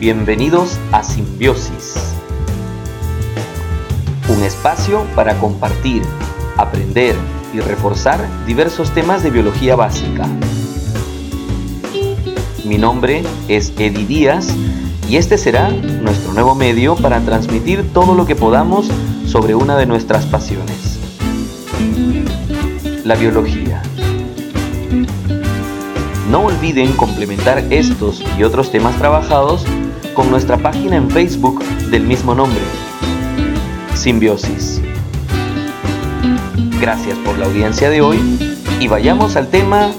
Bienvenidos a Simbiosis, un espacio para compartir, aprender y reforzar diversos temas de biología básica. Mi nombre es Eddie Díaz y este será nuestro nuevo medio para transmitir todo lo que podamos sobre una de nuestras pasiones, la biología. No olviden complementar estos y otros temas trabajados con nuestra página en Facebook del mismo nombre, Simbiosis. Gracias por la audiencia de hoy y vayamos al tema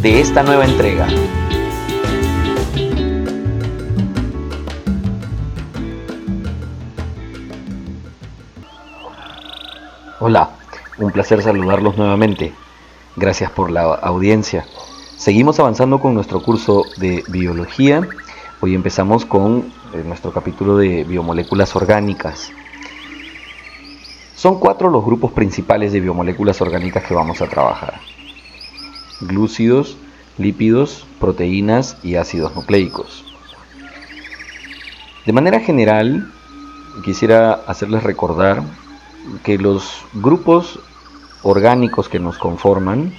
de esta nueva entrega. Hola, un placer saludarlos nuevamente. Gracias por la audiencia. Seguimos avanzando con nuestro curso de biología. Hoy empezamos con eh, nuestro capítulo de biomoléculas orgánicas. Son cuatro los grupos principales de biomoléculas orgánicas que vamos a trabajar. Glúcidos, lípidos, proteínas y ácidos nucleicos. De manera general, quisiera hacerles recordar que los grupos orgánicos que nos conforman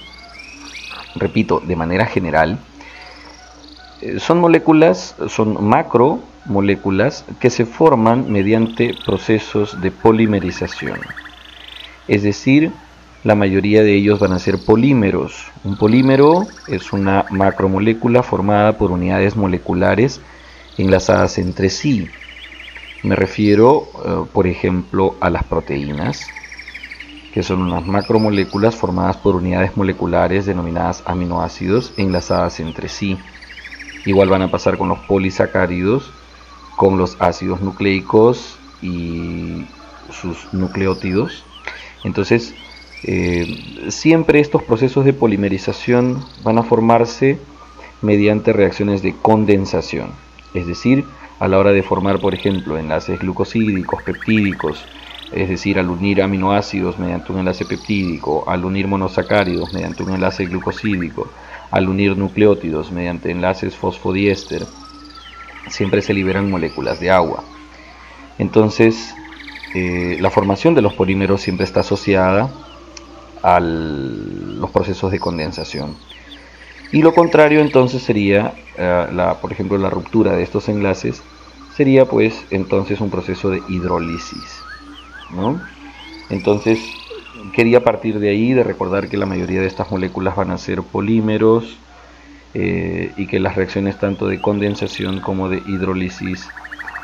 repito, de manera general, son moléculas, son macromoléculas que se forman mediante procesos de polimerización. Es decir, la mayoría de ellos van a ser polímeros. Un polímero es una macromolécula formada por unidades moleculares enlazadas entre sí. Me refiero, eh, por ejemplo, a las proteínas, que son unas macromoléculas formadas por unidades moleculares denominadas aminoácidos enlazadas entre sí. Igual van a pasar con los polisacáridos, con los ácidos nucleicos y sus nucleótidos. Entonces, eh, siempre estos procesos de polimerización van a formarse mediante reacciones de condensación. Es decir, a la hora de formar, por ejemplo, enlaces glucosídicos, peptídicos, es decir, al unir aminoácidos mediante un enlace peptídico, al unir monosacáridos mediante un enlace glucosídico, al unir nucleótidos mediante enlaces fosfodiéster, siempre se liberan moléculas de agua. Entonces, eh, la formación de los polímeros siempre está asociada a los procesos de condensación. Y lo contrario entonces sería, eh, por ejemplo, la ruptura de estos enlaces, sería pues entonces un proceso de hidrólisis. Entonces, quería partir de ahí, de recordar que la mayoría de estas moléculas van a ser polímeros eh, y que las reacciones tanto de condensación como de hidrólisis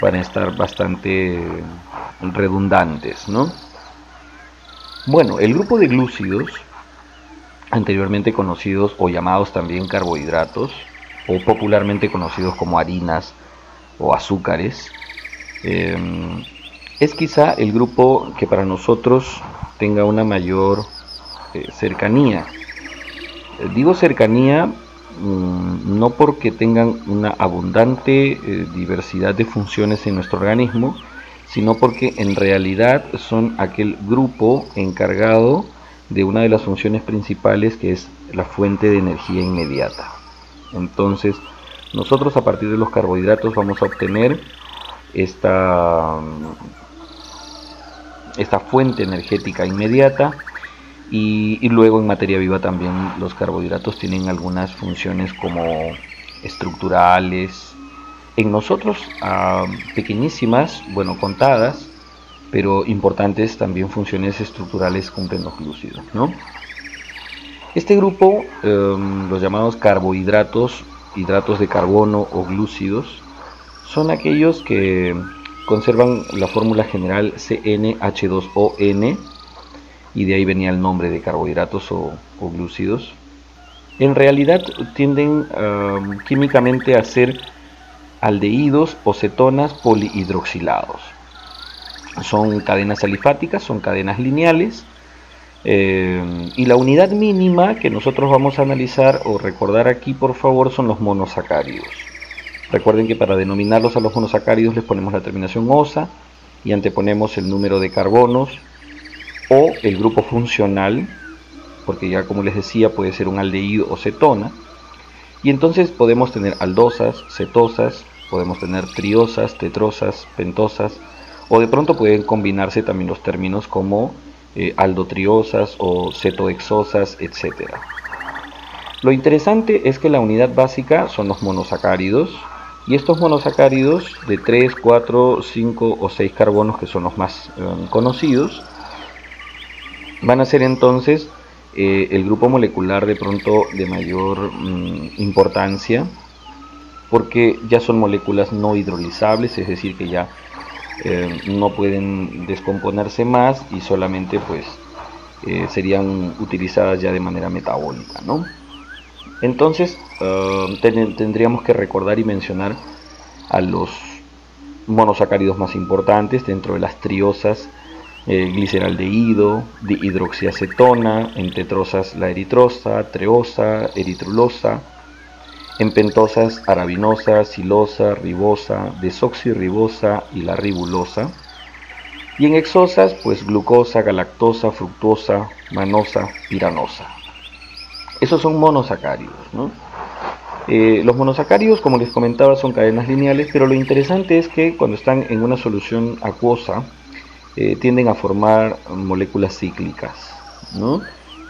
van a estar bastante redundantes, Bueno, el grupo de glúcidos, anteriormente conocidos o llamados también carbohidratos, o popularmente conocidos como harinas o azúcares, eh, es quizá el grupo que para nosotros tenga una mayor eh, cercanía. Eh, digo cercanía mm, no porque tengan una abundante eh, diversidad de funciones en nuestro organismo, sino porque en realidad son aquel grupo encargado de una de las funciones principales que es la fuente de energía inmediata. Entonces, nosotros a partir de los carbohidratos vamos a obtener esta esta fuente energética inmediata y, luego en materia viva también los carbohidratos tienen algunas funciones como estructurales, en nosotros ah, pequeñísimas, bueno, contadas, pero importantes también funciones estructurales cumplen los glúcidos. ¿no? Este grupo, em, los llamados carbohidratos, hidratos de carbono o glúcidos, son aquellos que conservan la fórmula general CnH2ON y de ahí venía el nombre de carbohidratos o, glúcidos. En realidad tienden químicamente a ser aldehídos o cetonas polihidroxilados. Son cadenas alifáticas, son cadenas lineales. Eh, y la unidad mínima que nosotros vamos a analizar o recordar aquí, por favor, son los monosacáridos. Recuerden que para denominarlos a los monosacáridos les ponemos la terminación osa y anteponemos el número de carbonos o el grupo funcional, porque ya como les decía puede ser un aldehído o cetona. Y entonces podemos tener aldosas, cetosas, podemos tener triosas, tetrosas, pentosas, o de pronto pueden combinarse también los términos como eh, aldotriosas o cetoexosas, etc. Lo interesante es que la unidad básica son los monosacáridos, y estos monosacáridos de 3, 4, 5 o 6 carbonos, que son los más eh, conocidos, van a ser entonces eh, el grupo molecular de pronto de mayor mm, importancia, porque ya son moléculas no hidrolizables, es decir, que ya eh, no pueden descomponerse más y solamente pues serían utilizadas ya de manera metabólica, ¿no? Entonces eh, tendríamos que recordar y mencionar a los monosacáridos más importantes dentro de las triosas, eh, gliceraldehído, hidroxiacetona, en tetrosas la eritrosa, treosa, eritrulosa, en pentosas arabinosa, silosa, ribosa, desoxirribosa y la ribulosa. Y en exosas, pues glucosa, galactosa, fructosa, manosa, piranosa. Esos son monosacáridos. Eh, los monosacáridos, como les comentaba, son cadenas lineales, pero lo interesante es que cuando están en una solución acuosa, eh, tienden a formar moléculas cíclicas,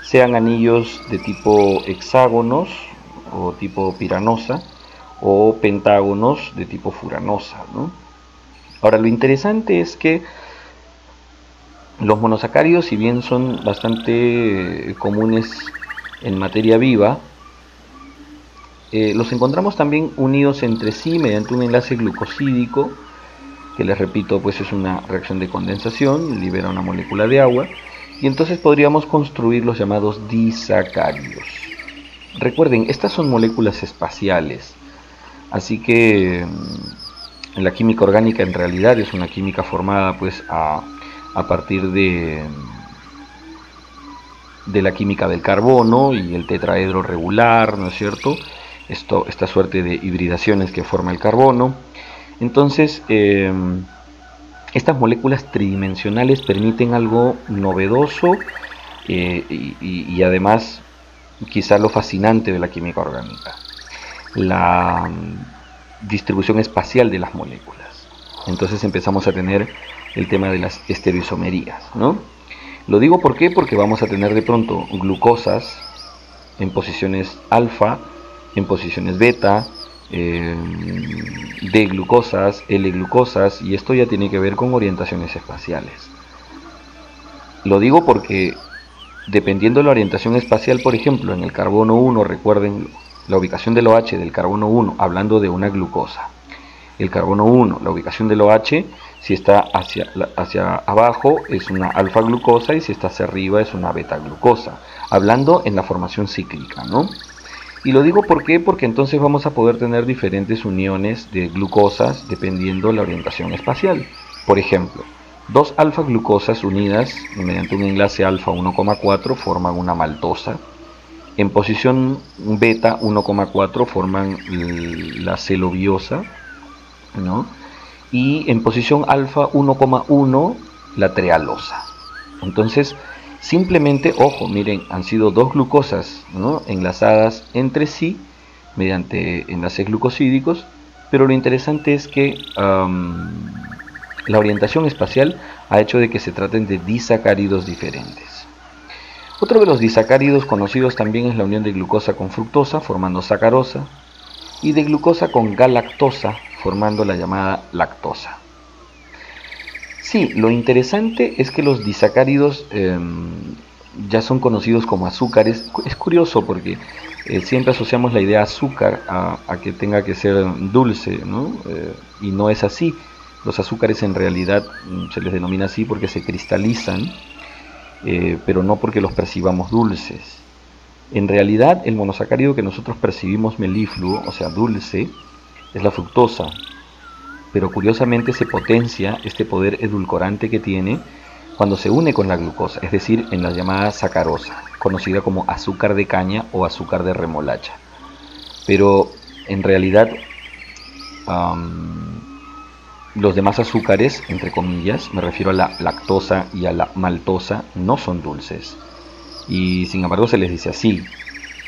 sean anillos de tipo hexágonos o tipo piranosa o pentágonos de tipo furanosa. Ahora, lo interesante es que los monosacáridos, si bien son bastante comunes en materia viva, eh, los encontramos también unidos entre sí mediante un enlace glucosídico, que les repito, pues es una reacción de condensación, libera una molécula de agua, y entonces podríamos construir los llamados disacáridos. Recuerden, estas son moléculas espaciales, así que mm, la química orgánica en realidad es una química formada pues a, a partir de de la química del carbono y el tetraedro regular, ¿no es cierto? Esto, esta suerte de hibridaciones que forma el carbono. Entonces, em, estas moléculas tridimensionales permiten algo novedoso eh, y, además quizá lo fascinante de la química orgánica, la mm, distribución espacial de las moléculas. Entonces empezamos a tener el tema de las estereoisomerías, ¿no? Lo digo porque vamos a tener de pronto glucosas en posiciones alfa, en posiciones beta, eh, D glucosas, L glucosas, y esto ya tiene que ver con orientaciones espaciales. Lo digo porque dependiendo de la orientación espacial, por ejemplo, en el carbono 1, recuerden la ubicación del OH del carbono 1, hablando de una glucosa. El carbono 1, la ubicación del OH si está hacia, hacia abajo es una alfa glucosa y si está hacia arriba es una beta glucosa. Hablando en la formación cíclica, ¿no? Y lo digo por qué, porque entonces vamos a poder tener diferentes uniones de glucosas dependiendo de la orientación espacial. Por ejemplo, dos alfa glucosas unidas mediante un enlace alfa 1,4 forman una maltosa. En posición beta 1,4 forman la celobiosa, y en posición alfa 1,1 la trealosa. Entonces, simplemente, ojo, miren, han sido dos glucosas enlazadas entre sí mediante enlaces glucosídicos, pero lo interesante es que la orientación espacial ha hecho de que se traten de disacáridos diferentes. Otro de los disacáridos conocidos también es la unión de glucosa con fructosa formando sacarosa y de glucosa con galactosa formando la llamada lactosa. Sí, lo interesante es que los disacáridos em, ya son conocidos como azúcares. Es curioso porque eh, siempre asociamos la idea azúcar a, que tenga que ser dulce. Eh, y no es así. Los azúcares en realidad mm, se les denomina así porque se cristalizan, eh, pero no porque los percibamos dulces. En realidad, el monosacárido que nosotros percibimos melifluo, o sea, dulce, es la fructosa, pero curiosamente se potencia este poder edulcorante que tiene cuando se une con la glucosa, es decir, en la llamada sacarosa, conocida como azúcar de caña o azúcar de remolacha. Pero en realidad los demás azúcares, entre comillas, me refiero a la lactosa y a la maltosa, no son dulces. Y sin embargo se les dice así.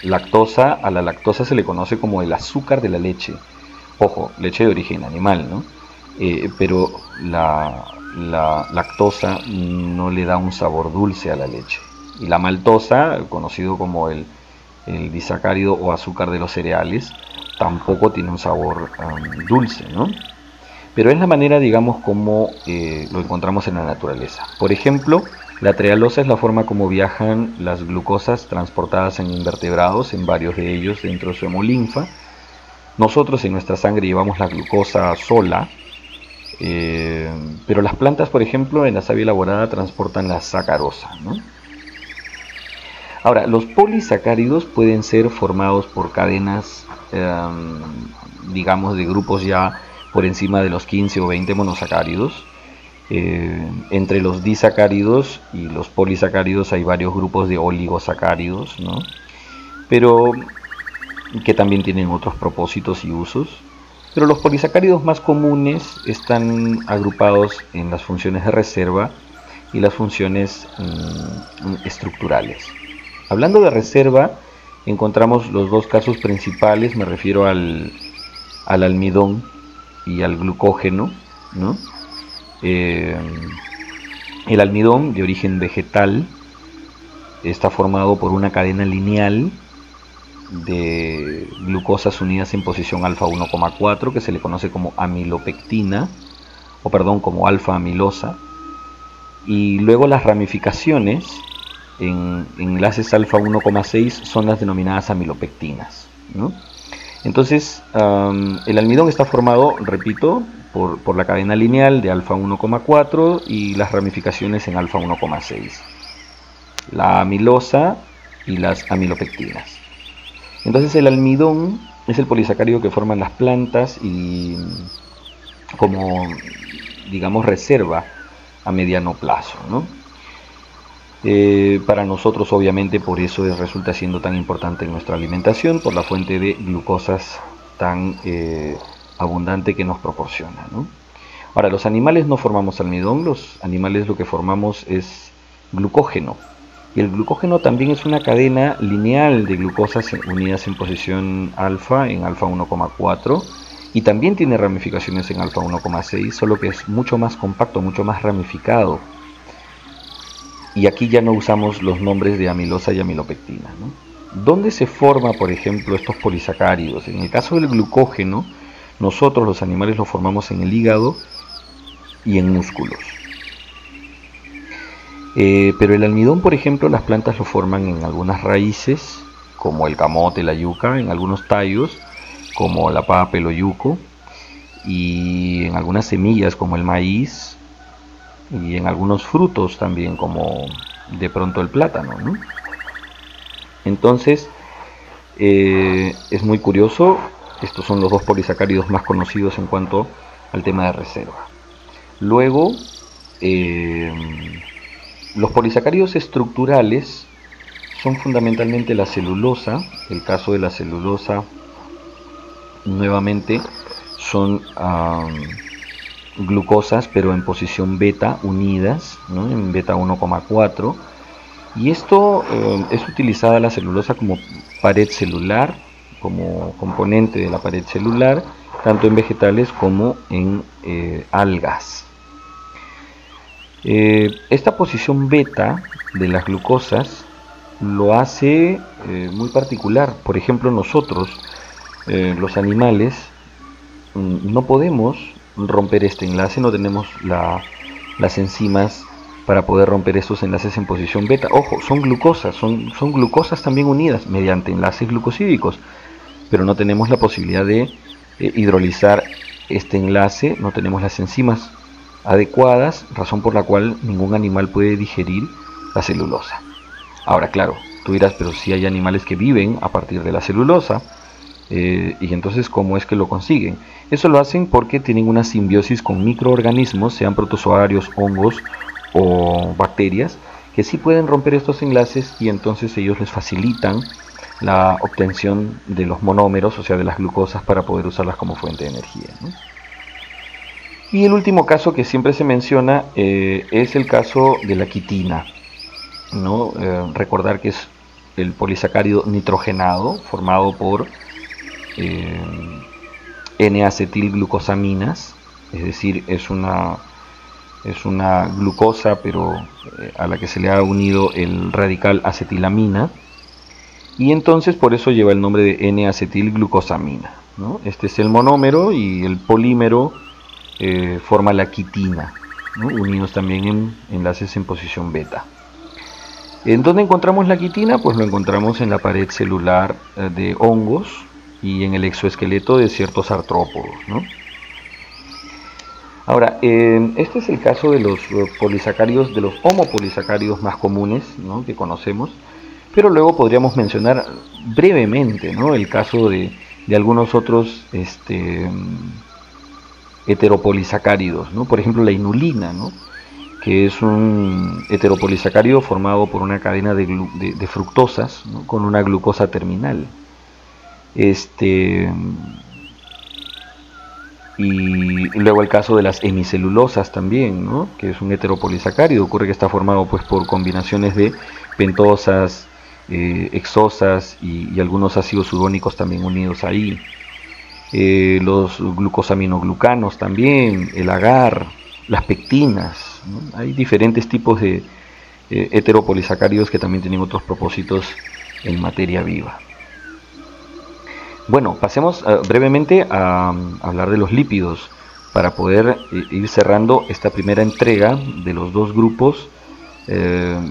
Lactosa, a la lactosa se le conoce como el azúcar de la leche Ojo, leche de origen animal, ¿no? Eh, pero la, lactosa no le da un sabor dulce a la leche. Y la maltosa, conocido como el, el disacárido o azúcar de los cereales, tampoco tiene un sabor um, dulce, ¿no? Pero es la manera, digamos, como eh, lo encontramos en la naturaleza. Por ejemplo, la trealosa es la forma como viajan las glucosas transportadas en invertebrados, en varios de ellos dentro de su hemolinfa. Nosotros en nuestra sangre llevamos la glucosa sola, eh, pero las plantas, por ejemplo, en la savia elaborada transportan la sacarosa. Ahora, los polisacáridos pueden ser formados por cadenas, em, digamos, de grupos ya por encima de los 15 o 20 monosacáridos. Eh, entre los disacáridos y los polisacáridos hay varios grupos de oligosacáridos, ¿no? pero que también tienen otros propósitos y usos. Pero los polisacáridos más comunes están agrupados en las funciones de reserva y las funciones mm, estructurales. Hablando de reserva, encontramos los dos casos principales, me refiero al, al almidón y al glucógeno. ¿no? Eh, el almidón de origen vegetal está formado por una cadena lineal de glucosas unidas en posición alfa 1,4 que se le conoce como amilopectina o perdón como alfa amilosa. Y luego las ramificaciones en enlaces alfa 1,6 son las denominadas amilopectinas entonces el almidón está formado repito por, por la cadena lineal de alfa 1,4 y las ramificaciones en alfa 1,6 la amilosa y las amilopectinas entonces el almidón es el polisacárido que forman las plantas y como, digamos, reserva a mediano plazo. Eh, para nosotros, obviamente, por eso resulta siendo tan importante en nuestra alimentación, por la fuente de glucosas tan eh, abundante que nos proporciona. Ahora, los animales no formamos almidón, los animales lo que formamos es glucógeno. Y el glucógeno también es una cadena lineal de glucosas unidas en posición alfa, en alfa 1,4, y también tiene ramificaciones en alfa 1,6, solo que es mucho más compacto, mucho más ramificado. Y aquí ya no usamos los nombres de amilosa y amilopectina. ¿Dónde se forma, por ejemplo, estos polisacáridos? En el caso del glucógeno, nosotros los animales lo formamos en el hígado y en músculos. Eh, pero el almidón, por ejemplo, las plantas lo forman en algunas raíces, como el camote, la yuca, en algunos tallos, como la papa, el oyuco, y en algunas semillas, como el maíz, y en algunos frutos también, como de pronto el plátano. Entonces, eh, es muy curioso, estos son los dos polisacáridos más conocidos en cuanto al tema de reserva. Luego, eh, los polisacáridos estructurales son fundamentalmente la celulosa, el caso de la celulosa nuevamente son glucosas pero en posición beta unidas, en beta 1,4 y esto eh, es utilizada la celulosa como pared celular, como componente de la pared celular, tanto en vegetales como en eh, algas. Eh, esta posición beta de las glucosas lo hace eh, muy particular. Por ejemplo, nosotros, eh, los animales, mm, no podemos romper este enlace, no tenemos las enzimas para poder romper estos enlaces en posición beta. Ojo, son glucosas, son, son glucosas también unidas mediante enlaces glucosídicos, pero no tenemos la posibilidad de hidrolizar este enlace, no tenemos las enzimas adecuadas, razón por la cual ningún animal puede digerir la celulosa. Ahora, claro, tú dirás, pero si hay animales que viven a partir de la celulosa, eh, y entonces, ¿cómo es que lo consiguen? Eso lo hacen porque tienen una simbiosis con microorganismos, sean protozoarios, hongos o bacterias, que sí pueden romper estos enlaces y entonces ellos les facilitan la obtención de los monómeros, o sea, de las glucosas, para poder usarlas como fuente de energía. Y el último caso que siempre se menciona eh, es el caso de la quitina. ¿no? Eh, recordar que es el polisacárido nitrogenado formado por eh, N-acetilglucosaminas, es decir, es una, es una glucosa pero a la que se le ha unido el radical acetilamina y entonces por eso lleva el nombre de N-acetilglucosamina. Este es el monómero y el polímero eh, forma la quitina, unidos también en enlaces en posición beta. ¿En dónde encontramos la quitina? Pues lo encontramos en la pared celular eh, de hongos y en el exoesqueleto de ciertos artrópodos. Ahora, este es el caso de los eh, polisacáridos, de los homopolisacáridos más comunes que conocemos, pero luego podríamos mencionar brevemente el caso de, algunos otros este, heteropolisacáridos, por ejemplo la inulina, que es un heteropolisacárido formado por una cadena de, fructosas con una glucosa terminal. Este, y luego el caso de las hemicelulosas también, que es un heteropolisacárido, ocurre que está formado pues, por combinaciones de pentosas, eh, exosas y, algunos ácidos urónicos también unidos ahí. Eh, los glucosaminoglucanos también, el agar, las pectinas, hay diferentes tipos de eh, heteropolisacáridos que también tienen otros propósitos en materia viva. Bueno, pasemos eh, brevemente a, hablar de los lípidos para poder ir cerrando esta primera entrega de los dos grupos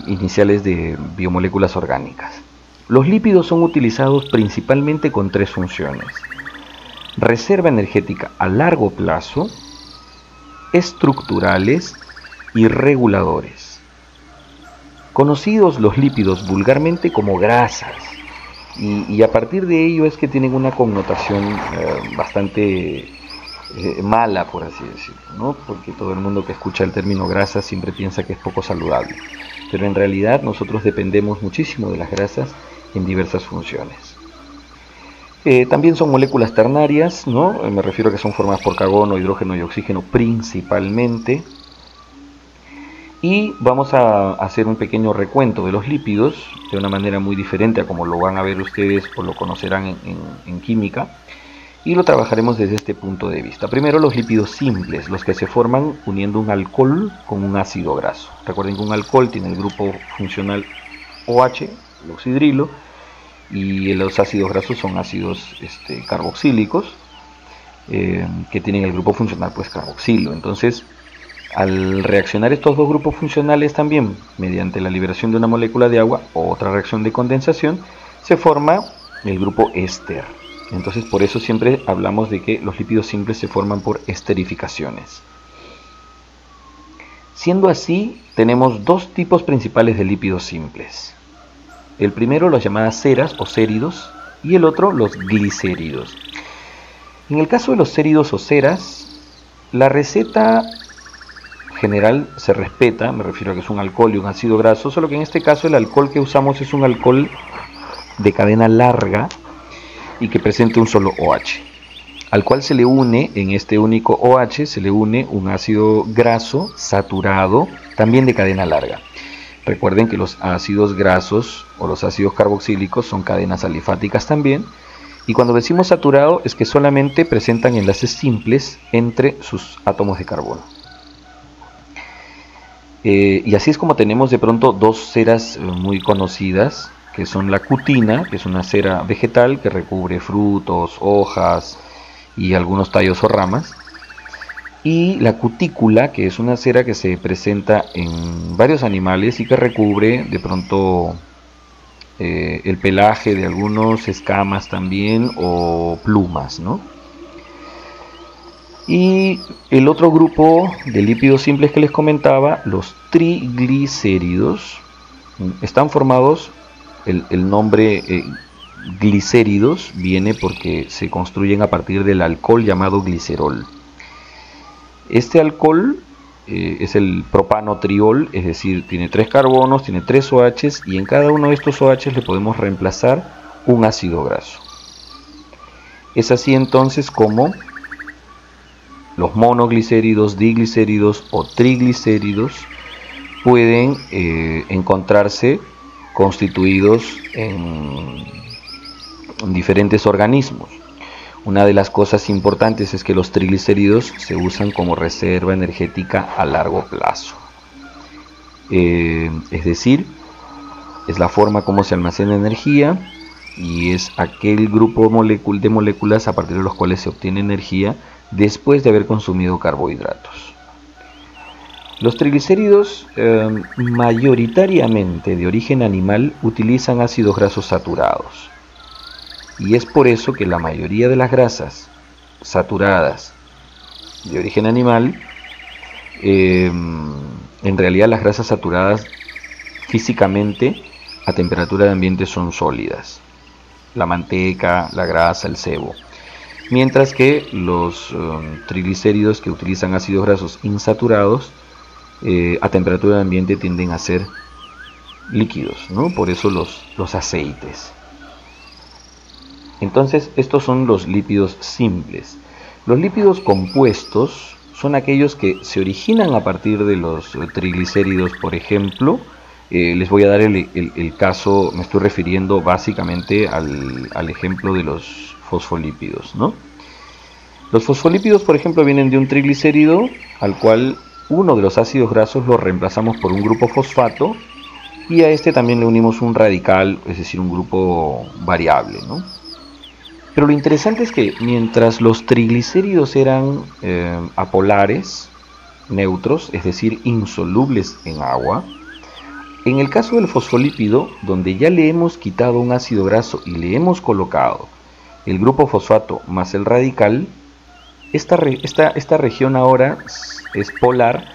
iniciales de biomoléculas orgánicas. Los lípidos son utilizados principalmente con tres funciones. Reserva energética a largo plazo, estructurales y reguladores. Conocidos los lípidos vulgarmente como grasas, y, a partir de ello es que tienen una connotación eh, bastante eh, mala, por así decirlo, porque todo el mundo que escucha el término grasa siempre piensa que es poco saludable, pero en realidad nosotros dependemos muchísimo de las grasas en diversas funciones. Eh, también son moléculas ternarias, ¿no? me refiero a que son formadas por carbono, hidrógeno y oxígeno principalmente, y vamos a hacer un pequeño recuento de los lípidos de una manera muy diferente a como lo van a ver ustedes o lo conocerán en, química y lo trabajaremos desde este punto de vista. Primero los lípidos simples, los que se forman uniendo un alcohol con un ácido graso. Recuerden que un alcohol tiene el grupo funcional OH, el oxidrilo, y los ácidos grasos son ácidos este, carboxílicos eh, que tienen el grupo funcional pues carboxilo. Entonces al reaccionar estos dos grupos funcionales también mediante la liberación de una molécula de agua o otra reacción de condensación, se forma el grupo éster. Entonces por eso siempre hablamos de que los lípidos simples se forman por esterificaciones. Siendo así, tenemos dos tipos principales de lípidos simples. El primero los llamadas ceras o céridos y el otro los glicéridos. En el caso de los céridos o ceras, la receta general se respeta, me refiero a que es un alcohol y un ácido graso, solo que en este caso el alcohol que usamos es un alcohol de cadena larga y que presente un solo OH, al cual se le une, en este único OH, se le une un ácido graso saturado, también de cadena larga. Recuerden que los ácidos grasos los ácidos carboxílicos son cadenas alifáticas también, y cuando decimos saturado es que solamente presentan enlaces simples entre sus átomos de carbono. Eh, y así es como tenemos de pronto dos ceras eh, muy conocidas, que son la cutina, que es una cera vegetal que recubre frutos, hojas y algunos tallos o ramas, y la cutícula, que es una cera que se presenta en varios animales y que recubre de pronto eh, el pelaje de algunos, escamas también o plumas, ¿no? Y el otro grupo de lípidos simples que les comentaba, los triglicéridos, están formados, el, nombre eh, glicéridos viene porque se construyen a partir del alcohol llamado glicerol. Este alcohol eh, es el propanotriol, es decir, tiene tres carbonos, tiene tres OHs y en cada uno de estos OHs le podemos reemplazar un ácido graso. Es así entonces como los monoglicéridos, diglicéridos o triglicéridos pueden eh, encontrarse constituidos en, diferentes organismos. Una de las cosas importantes es que los triglicéridos se usan como reserva energética a largo plazo. Eh, es decir, es la forma como se almacena energía y es aquel grupo de moléculas a partir de los cuales se obtiene energía después de haber consumido carbohidratos. Los triglicéridos em, mayoritariamente de origen animal utilizan ácidos grasos saturados y es por eso que la mayoría de las grasas saturadas de origen animal em, en realidad las grasas saturadas físicamente a temperatura de ambiente son sólidas la manteca, la grasa, el sebo. Mientras que los um, triglicéridos que utilizan ácidos grasos insaturados eh, a temperatura de ambiente tienden a ser líquidos, ¿no? por eso los, los aceites. Entonces estos son los lípidos simples. Los lípidos compuestos son aquellos que se originan a partir de los triglicéridos, por ejemplo, eh, les voy a dar el, caso, me estoy refiriendo básicamente al, ejemplo de los fosfolípidos. ¿no? Los fosfolípidos, por ejemplo, vienen de un triglicérido al cual uno de los ácidos grasos lo reemplazamos por un grupo fosfato y a este también le unimos un radical, es decir, un grupo variable. ¿no? Pero lo interesante es que mientras los triglicéridos eran eh, apolares, neutros, es decir, insolubles en agua, en el caso del fosfolípido, donde ya le hemos quitado un ácido graso y le hemos colocado el grupo fosfato más el radical, esta, esta región ahora es polar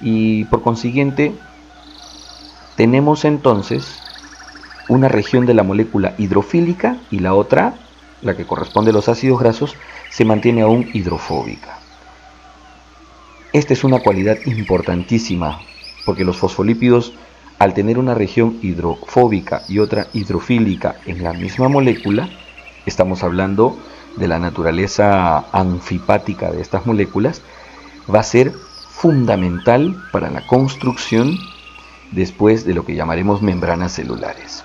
y por consiguiente tenemos entonces una región de la molécula hidrofílica y la otra, la que corresponde a los ácidos grasos, se mantiene aún hidrofóbica. Esta es una cualidad importantísima porque los fosfolípidos al tener una región hidrofóbica y otra hidrofílica en la misma molécula, estamos hablando de la naturaleza anfipática de estas moléculas, va a ser fundamental para la construcción después de lo que llamaremos membranas celulares.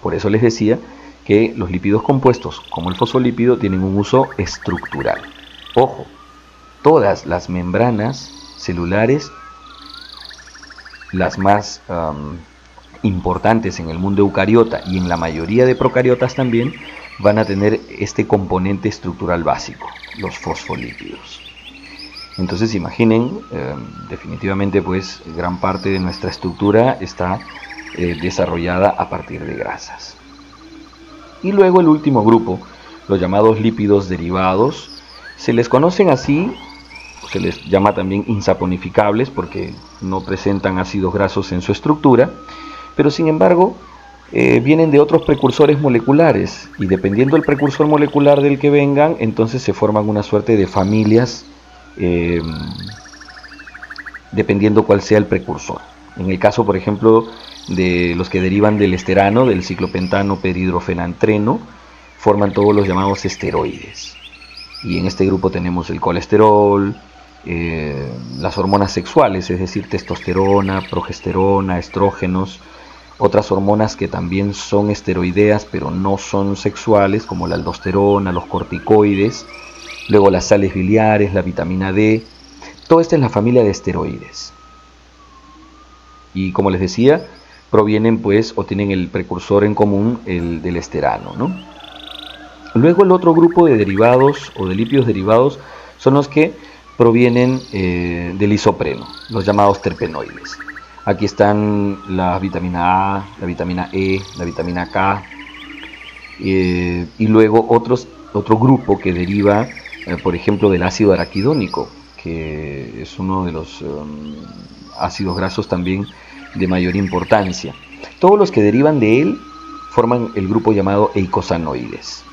Por eso les decía que los lípidos compuestos, como el fosfolípido, tienen un uso estructural. Ojo, todas las membranas celulares las más importantes en el mundo eucariota y en la mayoría de procariotas también, van a tener este componente estructural básico, los fosfolípidos. Entonces imaginen, em, definitivamente pues gran parte de nuestra estructura está eh, desarrollada a partir de grasas. Y luego el último grupo, los llamados lípidos derivados, se les conocen así se les llama también insaponificables porque no presentan ácidos grasos en su estructura, pero sin embargo eh, vienen de otros precursores moleculares y dependiendo del precursor molecular del que vengan, entonces se forman una suerte de familias em, dependiendo cuál sea el precursor. En el caso, por ejemplo, de los que derivan del esterano, del ciclopentano peridrofenantreno, forman todos los llamados esteroides. Y en este grupo tenemos el colesterol, eh, las hormonas sexuales, es decir, testosterona, progesterona, estrógenos, otras hormonas que también son esteroideas pero no son sexuales, como la aldosterona, los corticoides, luego las sales biliares, la vitamina D, todo esto es la familia de esteroides. Y como les decía, provienen pues o tienen el precursor en común, el del esterano. ¿no? Luego el otro grupo de derivados o de lípidos derivados son los que provienen eh, del isopreno, los llamados terpenoides. Aquí están la vitamina A, la vitamina E, la vitamina K, eh, y luego otros, otro grupo que deriva, eh, por ejemplo, del ácido araquidónico, que es uno de los um, ácidos grasos también de mayor importancia. Todos los que derivan de él forman el grupo llamado eicosanoides.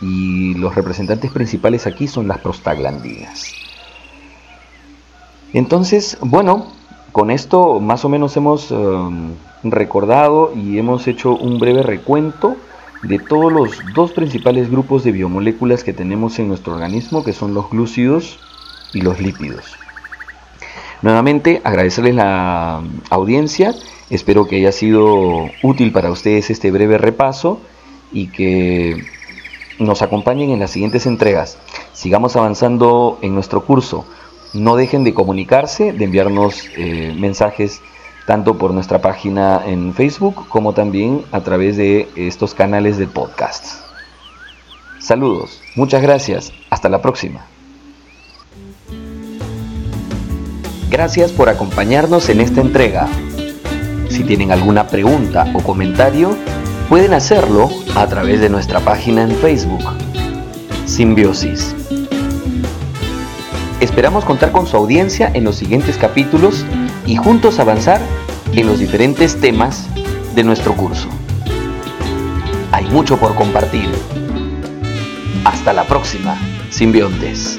Y los representantes principales aquí son las prostaglandinas. Entonces, bueno, con esto más o menos hemos um, recordado y hemos hecho un breve recuento de todos los dos principales grupos de biomoléculas que tenemos en nuestro organismo, que son los glúcidos y los lípidos. Nuevamente, agradecerles la audiencia, espero que haya sido útil para ustedes este breve repaso y que nos acompañen en las siguientes entregas. Sigamos avanzando en nuestro curso. No dejen de comunicarse, de enviarnos eh, mensajes tanto por nuestra página en Facebook como también a través de estos canales de podcast. Saludos, muchas gracias, hasta la próxima. Gracias por acompañarnos en esta entrega. Si tienen alguna pregunta o comentario, pueden hacerlo a través de nuestra página en Facebook, Simbiosis. Esperamos contar con su audiencia en los siguientes capítulos y juntos avanzar en los diferentes temas de nuestro curso. Hay mucho por compartir. Hasta la próxima, simbiontes.